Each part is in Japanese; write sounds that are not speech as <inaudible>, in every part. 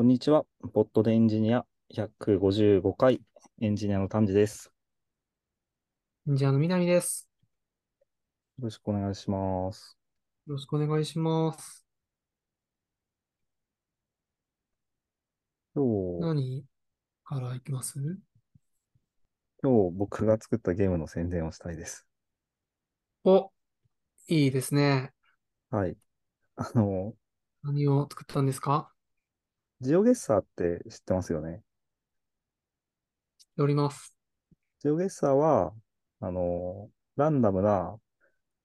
こんにちは。ポッドでエンジニア155回エンジニアの丹治です。じゃあ、南です。よろしくお願いします。よろしくお願いします。今日、何からいきます？今日僕が作ったゲームの宣伝をしたいです。お、いいですね。はい。あの、何を作ったんですか？ジオゲッサーって知ってますよね？知っております。ジオゲッサーは、あの、ランダムな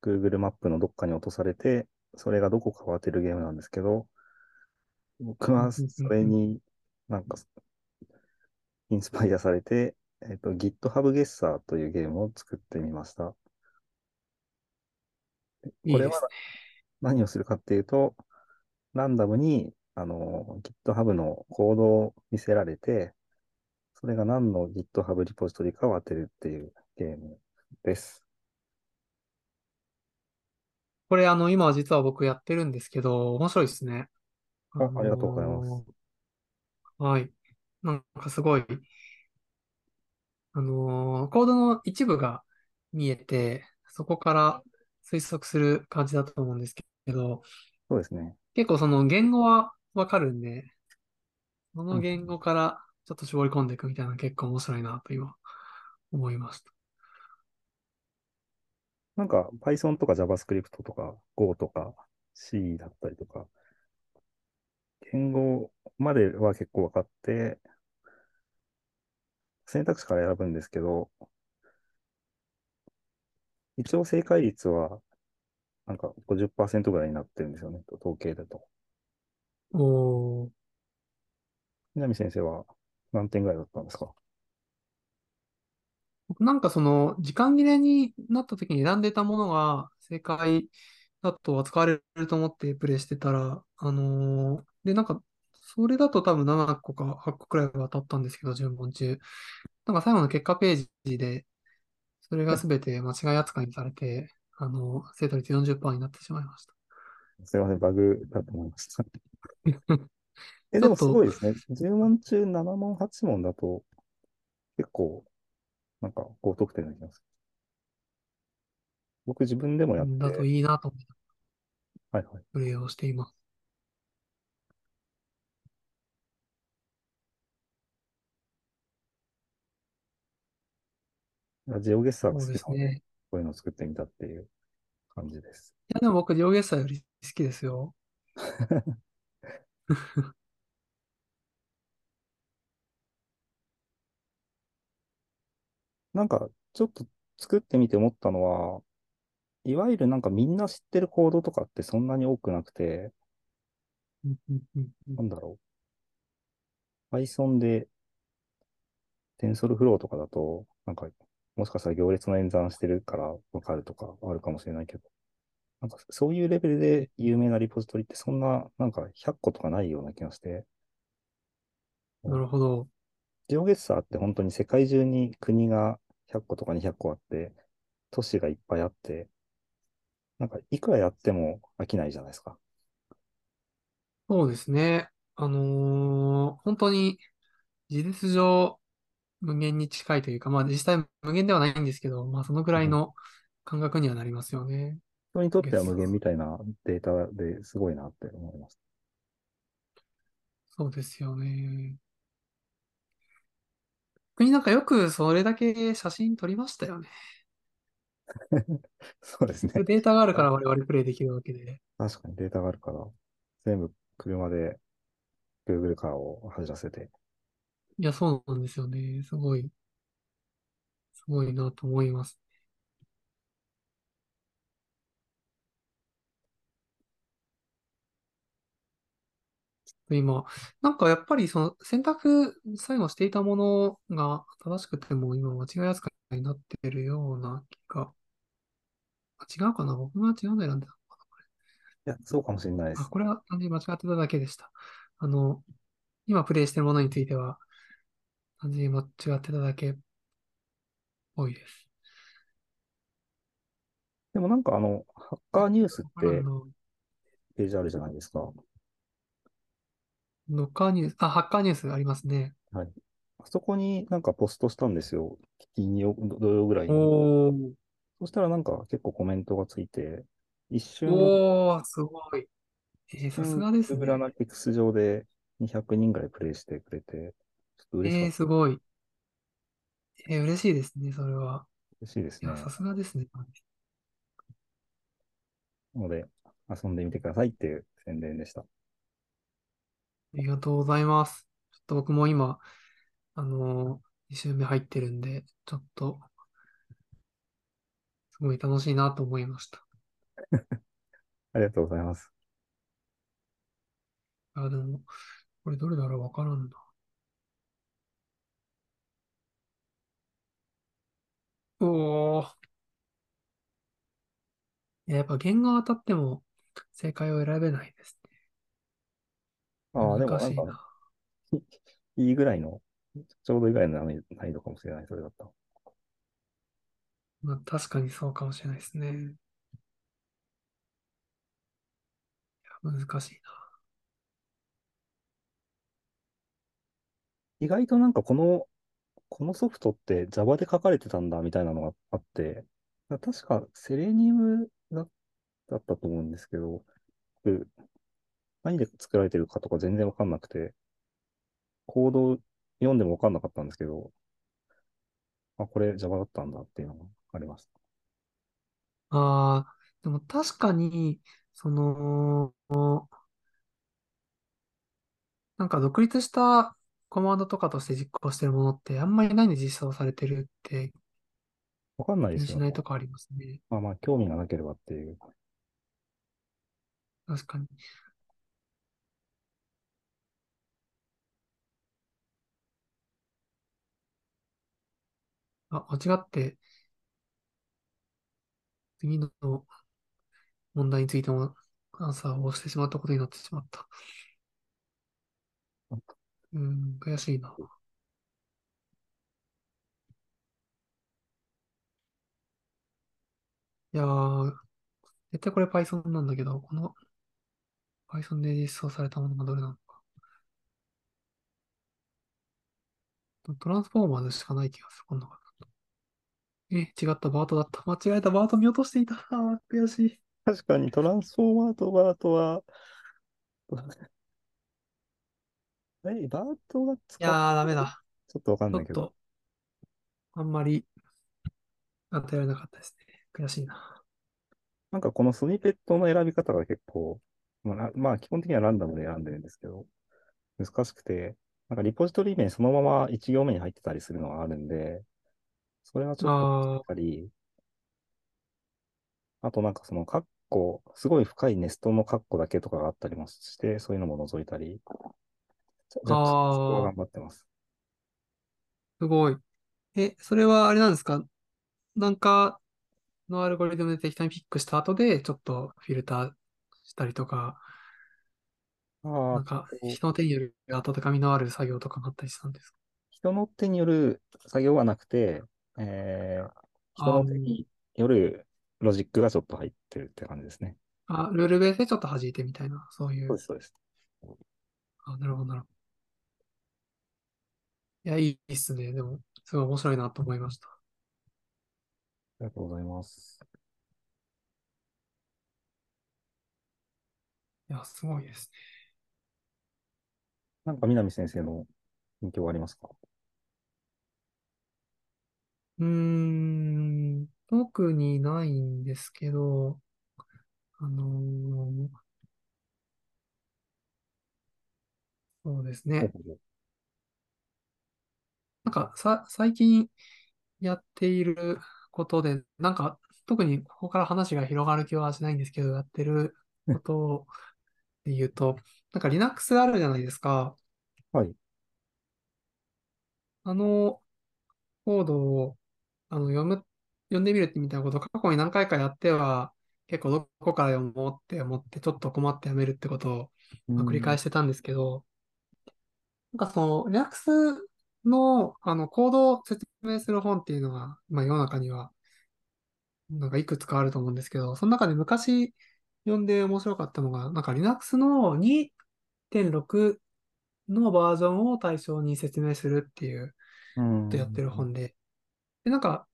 Google マップのどっかに落とされて、それがどこかを当てるゲームなんですけど、僕はそれになんかインスパイアされて、えっと、GitHub ゲッサーというゲームを作ってみました。これは。何をするかっていうと、ランダムに、あの、GitHub のコードを見せられて、それが何の GitHub リポジトリかを当てるっていうゲームです。これ、あの、今実は僕やってるんですけど、面白いですね。あありがとうございます。はい。なんかすごい、あのーコードの一部が見えて、そこから推測する感じだと思うんですけど、そうですね。結構その言語はわかるんで、その言語からちょっと絞り込んでいくみたいなの結構面白いなと今思いました。なんか Python とか JavaScript とか Go とか C だったりとか、言語までは結構分かって、選択肢から選ぶんですけど、一応正解率はなんか50%ぐらいになってるんですよね、統計だと。おー、南先生は何点ぐらいだったんですか？僕なんかその時間切れになった時に選んでたものが正解だと扱われると思ってプレイしてたら、あのーで、なんかそれだと多分7個か8個くらいは当たったんですけど、10問中。なんか最後の結果ページで、それが全て間違い扱いにされて、あの、正答率40%になってしまいました。すいません、バグだと思いました。<laughs> え、でもすごいですね。10問中7問、8問だと、結構、なんか高得点になります。僕自分でもやって、だといいなと思ってはいはい。プレイをしています。ジオゲッサーが好きなので、ですね。こういうのを作ってみたっていう感じです。いや、でも僕、両ゲッサーより好きですよ。<laughs> <laughs> なんか、ちょっと作ってみて思ったのは、いわゆるなんかみんな知ってるコードとかってそんなに多くなくて、うんうんうんうんなんだろう。Python で TensorFlow とかだと、なんか、もしかしたら行列の演算してるからわかるとかあるかもしれないけど、なんかそういうレベルで有名なリポジトリってそんな、なんか100個とかないような気がして、なるほど。ジオゲッサーって本当に世界中に国が100個とか200個あって、都市がいっぱいあって、なんかいくらやっても飽きないじゃないですか。そうですね。あのー本当に事実上無限に近いというか、まあ実際無限ではないんですけど、まあそのぐらいの感覚にはなりますよね。人にとっては無限みたいなデータですごいなって思います。そうですよね。逆になんかよくそれだけ写真撮りましたよね。<laughs> そうですね。データがあるから我々プレイできるわけで。確かにデータがあるから、全部車で Google カーを走らせて。いや、そうなんですよね。すごい、すごいなと思います。今、なんかやっぱりその選択最後していたものが正しくても今間違い扱いになってるような気が。あ違うかな？僕が違うんでたのかいや、そうかもしれないでなあ、す。これは単純に間違ってただけでした。あの、今プレイしてるものについては単純に間違ってただけっぽいです。でもなんかあの、ハッカーニュースってページあるじゃないですか。ノッカーニュース、あ、ハッカーニュースありますね。はい。あそこになんかポストしたんですよ。金曜、土曜ぐらいに。おー、そしたらなんか結構コメントがついて、一瞬、おー、すごい。えー、一さす瞬がですね。Analytics 上で200人ぐらいプレイしてくれて、ちょっと嬉しかえー、った。すごい。えー、嬉しいですね、それは。嬉しいですね。いや、さすがですね。なので、遊んでみてくださいっていう宣伝でした。ありがとうございます。ちょっと僕も今、あのー、2週目入ってるんで、ちょっと、すごい楽しいなと思いました。<laughs> ありがとうございます。あ、でも、これどれだろうわからんな。おー。いややっぱ弦が当たっても正解を選べないですああ、ね。でもなんか、難しいな。<laughs> いいぐらいの、ちょうどいいぐらいの難易度かもしれない、それだったら。まあ、確かにそうかもしれないですね。いや難しい意外となんかこの、このソフトって Java で書かれてたんだみたいなのがあって、確かセレニウムだだったと思うんですけど、僕何で作られてるかとか全然わかんなくて、コード読んでもわかんなかったんですけど、あ、これ Java だったんだっていうのがありました。な。ああ、でも確かに、その、なんか独立したコマンドとかとして実行してるものってあんまりないんで実装されてるってわかんないですよね。ないとこありますね。まあまあ、興味がなければっていう。確かに。あ、間違って、次の問題についてもアンサーをしてしまったことになってしまった。うん、悔しいな。いやー、絶対これ Python なんだけど、この Python で実装されたものがどれなのか。トランスフォーマーズしかない気がする、こんなえ、違った、バートだった。間違えた、バート見落としていた。あー悔しい。確かにトランスフォーマーとバートは、え、バートが使っいやー、ダメだ。ちょっとわかんないけど、と、あんまり与えられなかったですね。悔しいな。なんかこのスニペットの選び方が結構、まあ、なまあ基本的にはランダムで選んでるんですけど、難しくて、なんかリポジトリ名そのまま1行目に入ってたりするのがあるんで、それはちょっとあ難しかったり、あとなんかそのカッコ、すごい深いネストのカッコだけとかがあったりもして、そういうのも除いたり、じゃ若干そこは頑張ってます。すごい。え、それはあれなんですか？なんかのアルゴリズムで適当にピックした後で、ちょっとフィルターしたりとか、ああ、なんか人の手による温かみのある作業とかがあったりしたんですか？人の手による作業はなくて、えー人の手によるロジックがちょっと入ってるって感じですね。あ、ルールベースでちょっと弾いてみたいな、そういうそうで。す、そうです。あ、なるほど、なるほど。いや、いいっすね。でも、すごい面白いなと思いました。ありがとうございます。いや、すごいですね。なんか南先生の近況はありますか？うーん、特にないんですけど、あのーそうですね。なんかさ、最近やっていることで、なんか特にここから話が広がる気はしないんですけど、やってることで言うと、なんか Linux あるじゃないですか。はい。あのコードをあの読む、読んでみるってみたいなことを過去に何回かやっては、結構どこから読もうって思って、ちょっと困ってやめるってことをまあ繰り返してたんですけど、なんかその Linux のあのコードを説明する本っていうのが、まあ世の中にはなんかいくつかあると思うんですけど、その中で昔読んで面白かったのが、なんか Linux の2.6のバージョンを対象に説明するっていう、うん。やってる本で。で、なんか、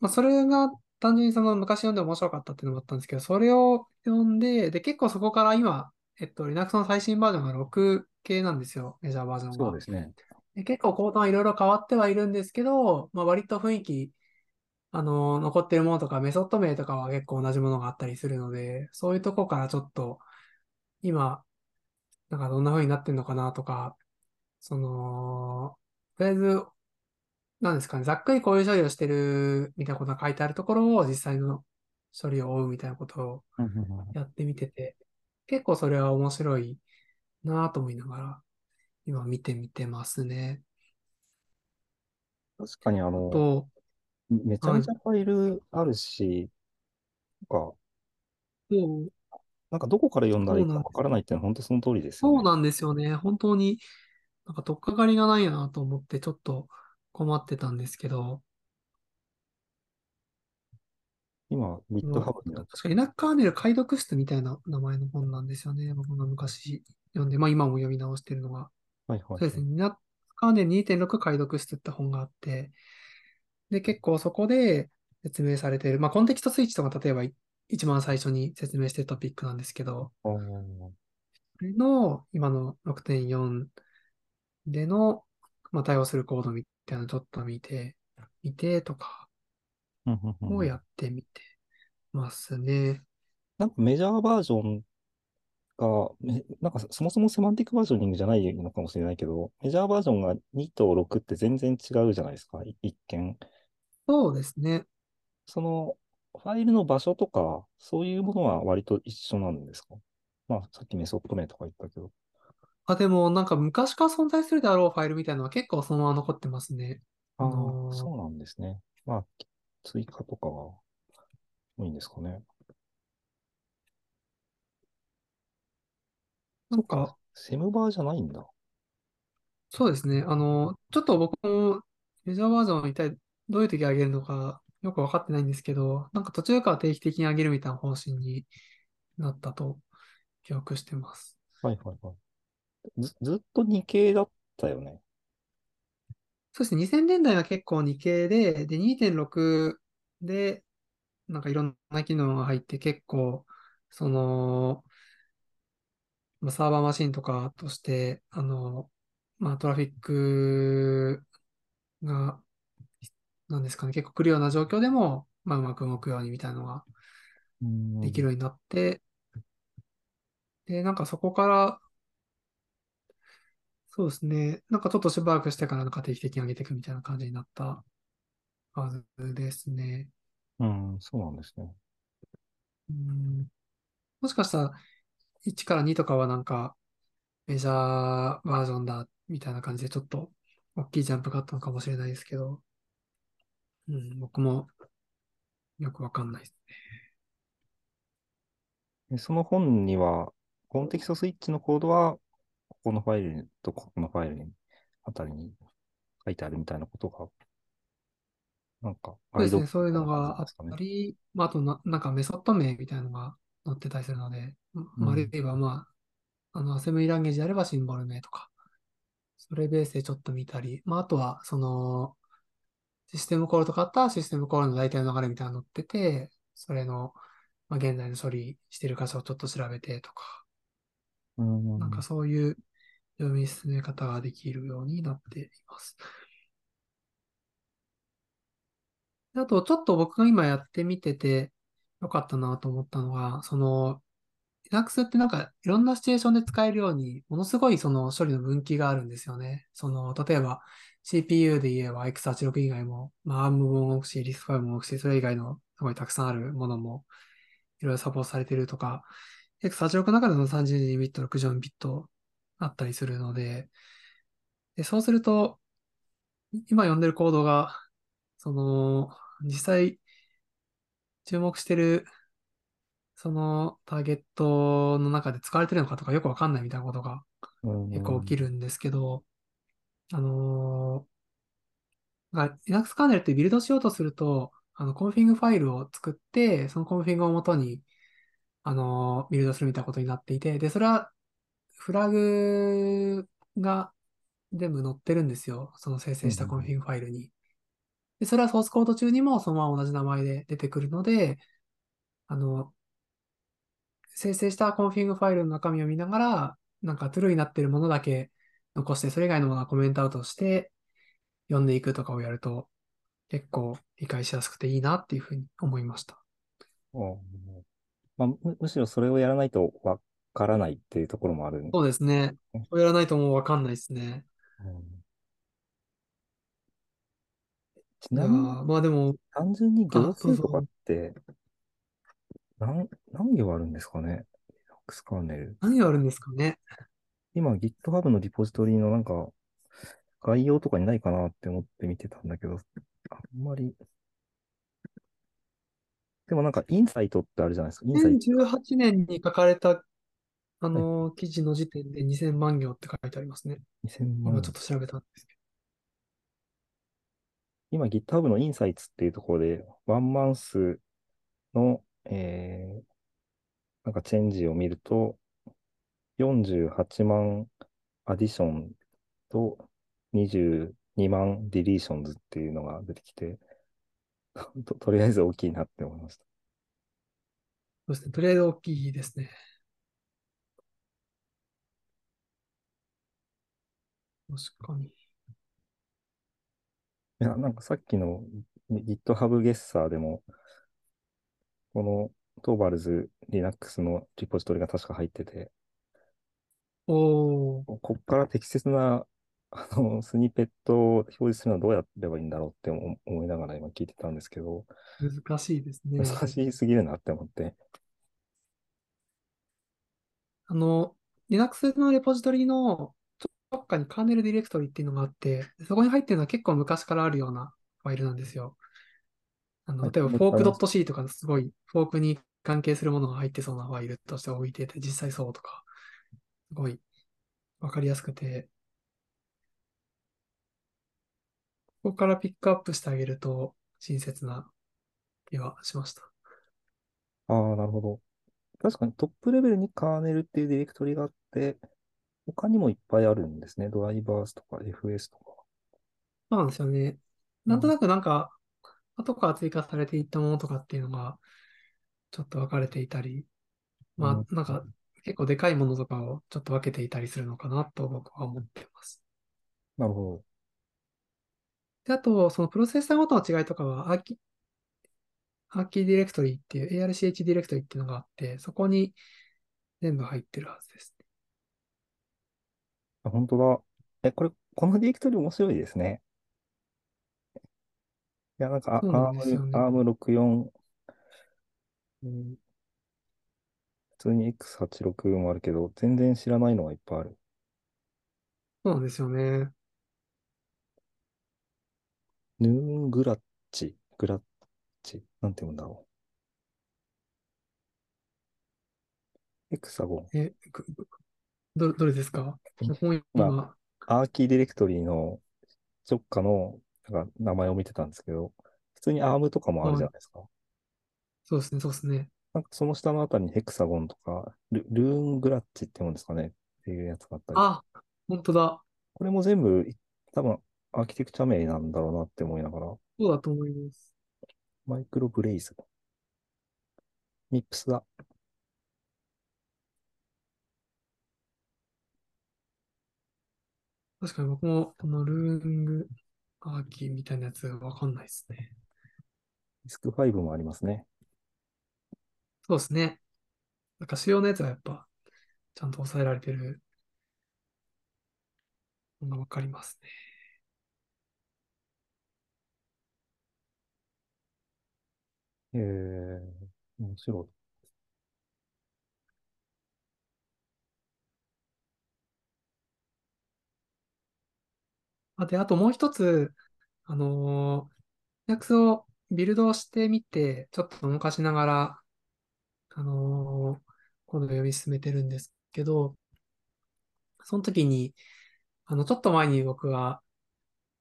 まあ、それが単純にその昔読んで面白かったっていうのもあったんですけど、それを読んで、で、結構そこから今、えっと、Linux の最新バージョンが6系なんですよ、メジャーバージョンが。そうですね。で結構コードはいろいろ変わってはいるんですけど、まあ、割と雰囲気、あの、残ってるものとか、メソッド名とかは結構同じものがあったりするので、そういうとこからちょっと、今、なんかどんな風になってんのかなとか、その、とりあえず、なんですかね、ざっくりこういう処理をしてるみたいなことが書いてあるところを実際の処理を追うみたいなことをやってみてて、結構それは面白いなぁと思いながら、今見てみてますね。確かにあの、あと、めちゃはい。めちゃファイルあるし、なんか、そう、なんかどこから読んだらいいか。わからないっていうのは本当その通りですよね。そうなんですよね。本当になんか取っかかりがないなと思ってちょっと困ってたんですけど、今、には、確かエナカーネル解読室みたいな名前の本なんですよね。僕が昔読んで、まあ今も読み直してるのが。はいはいはい。そうですね。エナカーネル2.6解読室って本があって、で、結構そこで説明されている、まあコンテキストスイッチとか例えば一番最初に説明しているトピックなんですけど、それの今の6.4での、まあ、対応するコードみたいなのちょっと見て、見てとかをやってみてますね。なんかメジャーバージョンが、めなんかそもそもセマンティックバージョニングじゃないのかもしれないけど、メジャーバージョンが2と6って全然違うじゃないですか、い一見。そうですね。そのファイルの場所とか、そういうものは割と一緒なんですか？まあ、さっきメソッド名とか言ったけど。あ、でもなんか昔から存在するであろうファイルみたいなのは結構そのまま残ってますね。あのーそうなんですね。まあ、追加とかが多いんですかね。そっか、なんか、セムバーじゃないんだ。そうですね。あのーちょっと僕もメジャーバージョンを一体どういう時上げるのかよくわかってないんですけど、なんか途中から定期的に上げるみたいな方針になったと記憶してます。はいはいはい。ず、ずっと2系だったよね。そして2000年代は結構2系で、で、2.6で、なんかいろんな機能が入って結構、その、まあサーバーマシンとかとして、あの、まあトラフィックが、なんですかね、結構来るような状況でも、まあうまく動くようにみたいなのがうん。できるようになって、で、なんかそこから、そうですね、なんかちょっとしばらくしてからなんか定期的に上げていくみたいな感じになったはずですね。うん、そうなんですね。うんもしかしたら1から2とかはなんかメジャーバージョンだみたいな感じでちょっと大きいジャンプがあったのかもしれないですけど、うん、僕もよくわかんないです。で、その本には、コンテキストスイッチのコードは、ここのファイルとここのファイルに、あたりに書いてあるみたいなことが、なんか、そうですね、そういうのがあっ。たり、まあ、あとな、なんかメソッド名みたいなのが載ってたりするので、まあ、あるうん。いはまあ、あの、アセンブリランゲージであればシンボル名とか、それベースでちょっと見たり、まあ、あとは、その、システムコールとかあったらシステムコールの大体の流れみたいなの載ってて、それの、まあ、現在の処理してる箇所をちょっと調べてとか、うん。なんかそういう読み進め方ができるようになっています。あと、ちょっと僕が今やってみててよかったなと思ったのが、その、Linux ってなんかいろんなシチュエーションで使えるように、ものすごいその処理の分岐があるんですよね。その、例えば CPU で言えば X86 以外も、まあ ARM も動くし、RISC-V も動くし、それ以外のすごいたくさんあるものもいろいろサポートされてるとか、X86 の中でも32ビット、64ビットあったりするので、で、そうすると、今読んでるコードが、その、実際注目してる、そのターゲットの中で使われてるのかとかよくわかんないみたいなことがう結構起きん。るんですけど、あのー、が Linux カーネルってビルドしようとすると、あの、コンフィグファイルを作って、そのコンフィグをもとに、あのービルドするみたいなことになっていて、で、それはフラグが全部載ってるんですよ。その生成したコンフィグファイルに。で、それはソースコード中にもそのまま同じ名前で出てくるので、あの、生成したコンフィグファイルの中身を見ながら、なんか true になってるものだけ残して、それ以外のものはコメントアウトして読んでいくとかをやると、結構理解しやすくていいなっていうふうに思いました。うんまあ、む、むしろそれをやらないとわからないっていうところもあるんそうですね。これやらないともうわかんないですね。うんちいやなみに、ーまあでも、単純に行あ、どう数とかっぞ。て何、何行あるんですかね ?Linux カーネル。何があるんですかね？今 GitHub のリポジトリのなんか概要とかにないかなって思って見てたんだけど、あんまり。でもなんかインサイトってあるじゃないですか。インサイト。2018年に書かれた、あはいのー記事の時点で2000万行って書いてありますね。2000万今ちょっ。と調べたんですけ今 GitHub のインサイツっていうところで、ワンマンスの、えー、なんかチェンジを見ると、48万アディションと22万 deletions っていうのが出てきて、<laughs> と、とりあえず大きいなって思いました。ど。そうですね。とりあえず大きいですね。確かに。いや、なんかさっきの GitHub ゲッサーでも、このトーバルズ Linux のリポジトリが確か入ってて、おー、ここっから適切なあのスニペットを表示するのはどうやればいいんだろうって思思いながら今聞いてたんですけど、難しいですね。難しすぎるなって思って。あの、Linux のレポジトリのどっかにカーネルディレクトリっていうのがあって、そこに入ってるのは結構昔からあるようなファイルなんですよ。あの、はい例えばわかりまし fork.c とかすごいフォークに関係するものが入ってそうなファイルとして置いてて、実際そうとか、すごいわかりやすくて、ここからピックアップしてあげると親切な気はしました。ああ、なるほど。確かにトップレベルにカーネルっていうディレクトリがあって、他にもいっぱいあるんですね。ドライバースとか FS とか。そうなんですよね。なんとなくなんか、後から追加されていったものとかっていうのが、ちょっと分かれていたり、まうんあ、なんか、結構でかいものとかをちょっと分けていたりするのかなと僕は思ってます。なるほで、あと、そのプロセッサーごとの違いとかは、アーキ、アーキディレクトリっていう、ARCH ディレクトリっていうのがあって、そこに全部入ってるはずです。ど。あ、本当だ。え、これ、このディレクトリ面白いですね。いや、なんか、そうなんですよ ARM、ね。ARM64、うん普通に X86 もあるけど、全然知らないのがいっぱいある。そうなんですよね。ヌーングラッチ、グラッチ、なんて読むんだろう。エクサゴン。え、ど、どれですか？うん本ま今、アーキーディレクトリの直下のなんか名前を見てたんですけど、普通に ARM とかもあるじゃないですか。そうですね、そうですね。なんかその下のあたりに Hexagon とか、ル、 LoongArch って読むんですかね？っていうやつがあったり。あ、本当だ。これも全部、多分、アーキテクチャ名なんだろうなって思いながら、そうだと思います。 MicroBlaze。 MIPS だ。確かに僕もこのルーングアーキーみたいなやつわかんないですね。ディスク5もありますね。そうですね。なんか主要なやつはやっぱちゃんと抑えられてるのがわかりますね。えー、面白い。あ、で、あともう一つ、あのー、Linux をビルドしてみて、ちょっと動かしながら、あのー今度読み進めてるんですけど、その時に、あの、ちょっと前に僕は、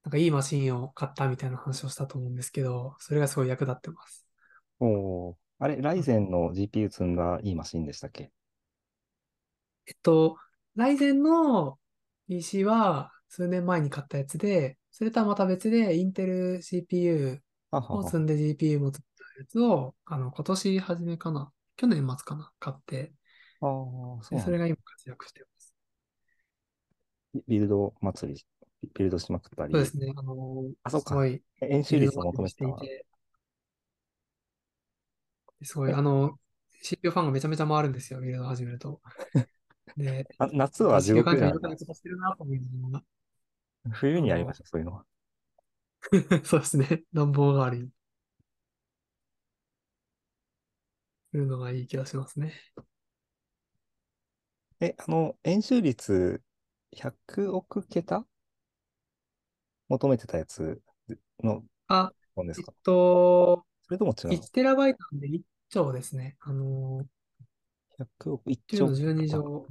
なんかいいマシンを買ったみたいな話をしたと思うんですけど、それがすごい役立ってます。おー、あれ、ライゼンの GPU 積んだいいマシンでしたっけ？えっと、ライゼンの PC は数年前に買ったやつで、それとはまた別で、インテル CPU ははは。を積んで GPU も作ったやつを、あの、今年初めかな、去年末かな、買って、ああ、そうで、なんだ。それが今活躍してます。ビルド祭り、ビルドしまくったり。そうですね、あの、あそうか。すごい、演習率を求めてたしていて、すごい、あの、CPU ファンがめちゃめちゃ回るんですよ、ビルド始めると。<laughs> で、あ夏は地獄なんだに良くないことしてるなと思いなが。冬にやりました、そういうのは。ら、<laughs> そうですね、暖房代わりに。するのがいい気がしますね。え、あの、演習率100億桁？求めてたやつのあ、ですか？と、それとも違うの？1テラバイトなんで1兆ですね。あの、?100 億、1 10兆の12か乗。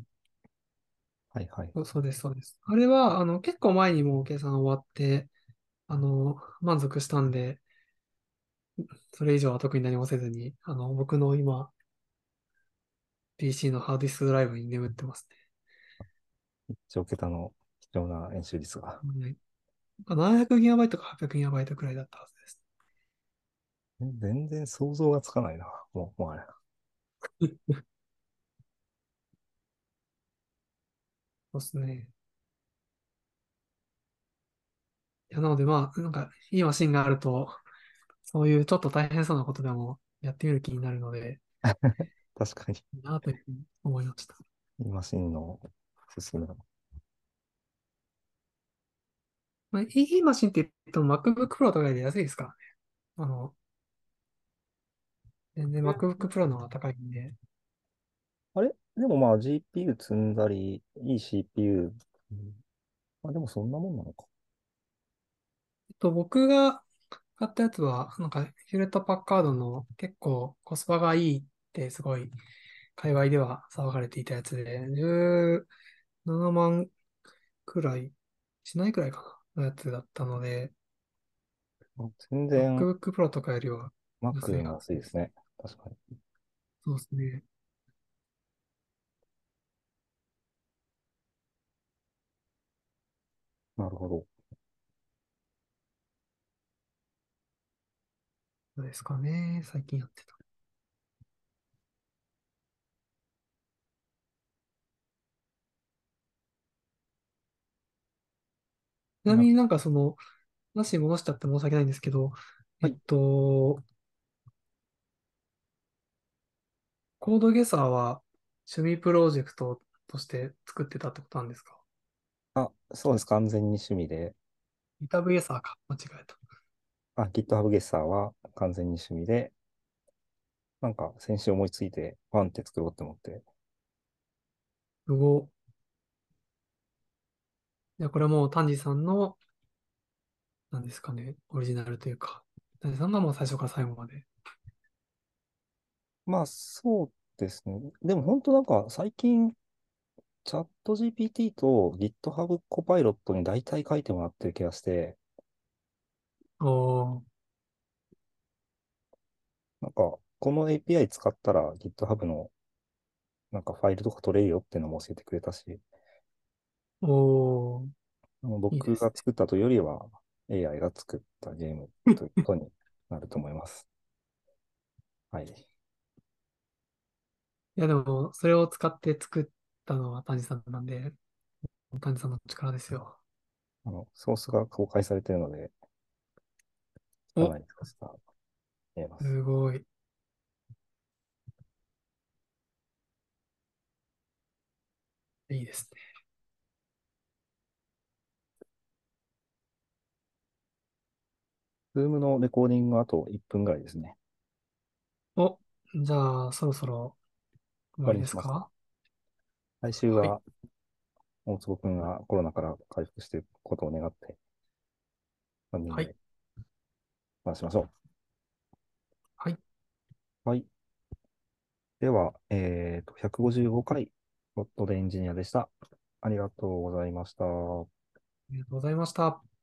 はいはい。そうです、そうです。あれは、あの、結構前にもう計算終わって、あの、満足したんで、それ以上は特に何もせずに、あの、僕の今、PC のハードディスクドライブに眠ってます1兆桁の貴重な演習率が。ね。はい、700GB か 800GB くらいだったはず。全然想像がつかないな。もう、もうあれ。<laughs> そうですね。いや、なのでまあ、なんか、いいマシンがあると、そういうちょっと大変そうなことでもやってみる気になるので、<laughs> 確かに、いいなというふうに思いました。いいマシンの進め。まあ、いいマシンって言っても MacBook Pro とかより安いですからね。あの、全然 MacBook Pro の方が高いんで、あれ？でもまあ GPU 積んだり、いい CPU。うんまあでもそんなもんなのか。えっと、僕が買ったやつは、なんか、ヒューレット・パッカードの結構コスパがいいってすごい、界隈では騒がれていたやつで、17万くらい、しないくらいかな、のやつだったので、全然 MacBook Pro とかよりは Mac 安いなの安いですね。確かに。そうですね。なるほど。そうですかね、最近やってた。ちなみになんかその、話戻しちゃって申し訳ないんですけど、はいえっと、コードゲサーは趣味プロジェクトとして作ってたってことなんですか？あ、そうです。完全に趣味で。ギターゲサーか、間違えた。あ、GitHub ゲッサーは完全に趣味で、なんか先週思いついて、ワンって作ろうって思って、すご。いや、これはもう丹治さんの、なんですかね、オリジナルというか、丹治さんがもう最初から最後まで。まあそうですね。でも本当なんか最近、チャット GPT と GitHub コパイロットに大体書いてもらってる気がして、おー、なんかこの API 使ったら GitHub のなんかファイルとか取れるよっていうのも教えてくれたし、おー、あのいいですね僕が作ったというよりは AI が作ったゲームということになると思います。<laughs> はい。いや、でも、それを使って作ったのは丹治さんなんで、丹治さんの力ですよ。あの、ソースが公開されているので、おかなり使った見えます。すごい。いいですね。Zoom のレコーディングがあと1分ぐらいですね。お、じゃあ、そろそろ終わりですか？来週は、大坪くんがコロナから回復していくことを願って、3人はいで話しましょう。はい。はい。では、えっと、155回、ロットでエンジニアでした。ありがとうございました。ありがとうございました。